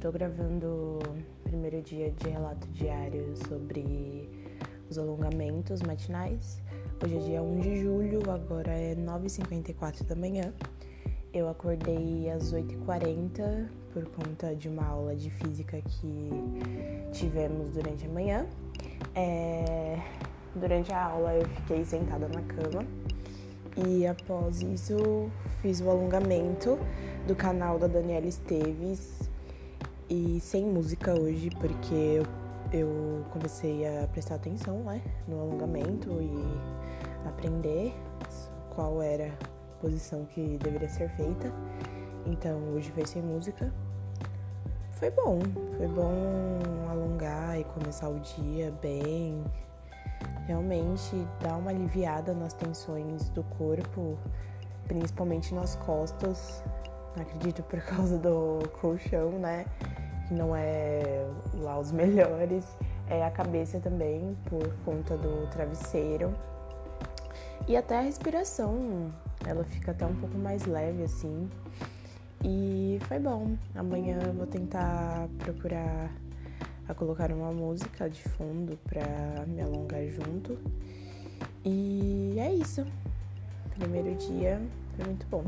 Tô gravando o primeiro dia de relato diário sobre os alongamentos matinais. Hoje é dia 1 de julho, agora é 9h54 da manhã. Eu acordei às 8h40 por conta de uma aula de física que tivemos durante a manhã. É... Durante a aula eu fiquei sentada na cama e após isso fiz o alongamento do canal da Daniela Esteves e sem música hoje, porque eu, eu comecei a prestar atenção né, no alongamento e aprender qual era a posição que deveria ser feita. Então hoje foi sem música. Foi bom, foi bom alongar e começar o dia bem. Realmente dá uma aliviada nas tensões do corpo, principalmente nas costas. Acredito por causa do colchão, né? que não é lá os melhores, é a cabeça também, por conta do travesseiro. E até a respiração, ela fica até um pouco mais leve assim. E foi bom. Amanhã vou tentar procurar a colocar uma música de fundo para me alongar junto. E é isso. Primeiro dia foi muito bom.